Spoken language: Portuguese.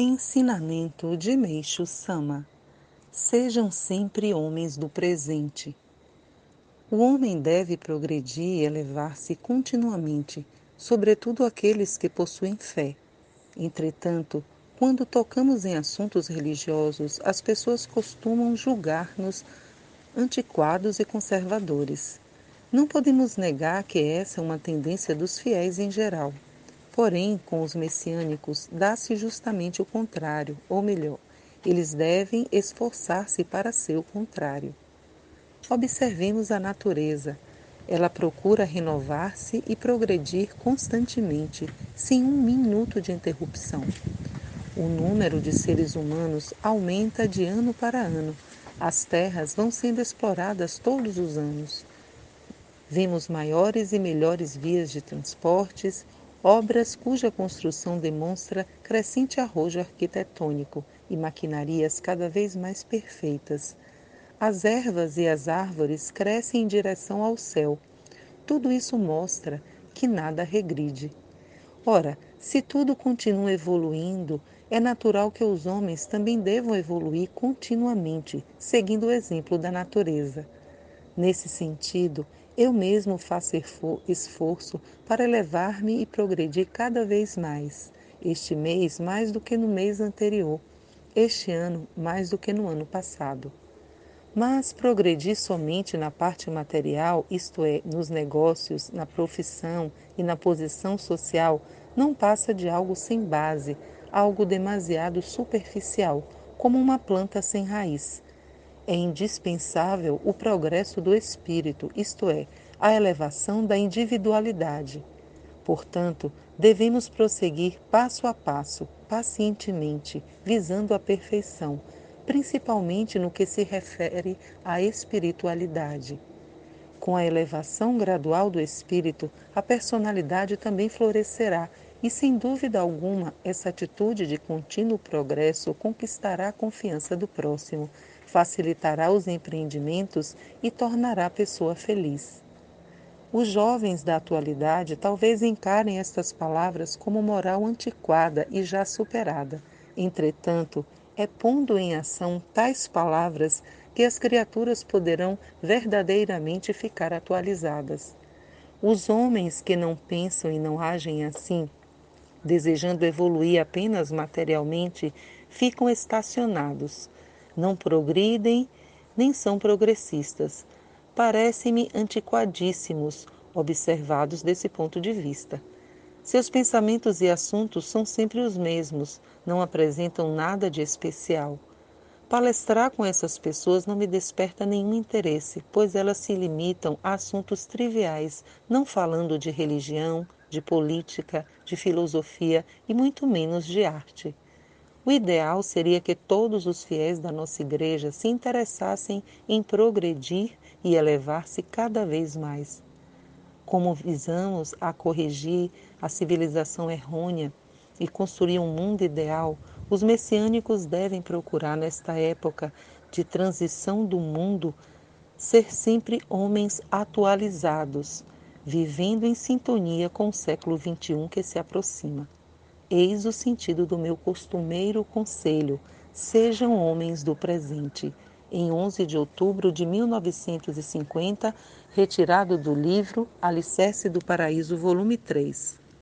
Ensinamento de Meixo Sama Sejam sempre homens do presente. O homem deve progredir e elevar-se continuamente, sobretudo aqueles que possuem fé. Entretanto, quando tocamos em assuntos religiosos, as pessoas costumam julgar-nos antiquados e conservadores. Não podemos negar que essa é uma tendência dos fiéis em geral. Porém, com os messiânicos, dá-se justamente o contrário, ou melhor, eles devem esforçar-se para ser o contrário. Observemos a natureza. Ela procura renovar-se e progredir constantemente, sem um minuto de interrupção. O número de seres humanos aumenta de ano para ano. As terras vão sendo exploradas todos os anos. Vemos maiores e melhores vias de transportes obras cuja construção demonstra crescente arrojo arquitetônico e maquinarias cada vez mais perfeitas. As ervas e as árvores crescem em direção ao céu. Tudo isso mostra que nada regride. Ora, se tudo continua evoluindo, é natural que os homens também devam evoluir continuamente, seguindo o exemplo da natureza. Nesse sentido, eu mesmo faço esforço para elevar-me e progredir cada vez mais. Este mês, mais do que no mês anterior. Este ano, mais do que no ano passado. Mas progredir somente na parte material, isto é, nos negócios, na profissão e na posição social, não passa de algo sem base, algo demasiado superficial, como uma planta sem raiz é indispensável o progresso do espírito, isto é, a elevação da individualidade. Portanto, devemos prosseguir passo a passo, pacientemente, visando a perfeição, principalmente no que se refere à espiritualidade. Com a elevação gradual do espírito, a personalidade também florescerá e, sem dúvida alguma, essa atitude de contínuo progresso conquistará a confiança do próximo, facilitará os empreendimentos e tornará a pessoa feliz. Os jovens da atualidade talvez encarem estas palavras como moral antiquada e já superada. Entretanto, é pondo em ação tais palavras que as criaturas poderão verdadeiramente ficar atualizadas. Os homens que não pensam e não agem assim, desejando evoluir apenas materialmente, ficam estacionados, não progridem nem são progressistas. Parecem-me antiquadíssimos, observados desse ponto de vista. Seus pensamentos e assuntos são sempre os mesmos, não apresentam nada de especial. Palestrar com essas pessoas não me desperta nenhum interesse, pois elas se limitam a assuntos triviais, não falando de religião, de política, de filosofia e muito menos de arte. O ideal seria que todos os fiéis da nossa igreja se interessassem em progredir e elevar-se cada vez mais. Como visamos a corrigir a civilização errônea e construir um mundo ideal, os messiânicos devem procurar, nesta época de transição do mundo, ser sempre homens atualizados, vivendo em sintonia com o século XXI que se aproxima. Eis o sentido do meu costumeiro conselho: sejam homens do presente. Em 11 de outubro de 1950, retirado do livro Alicerce do Paraíso, volume 3.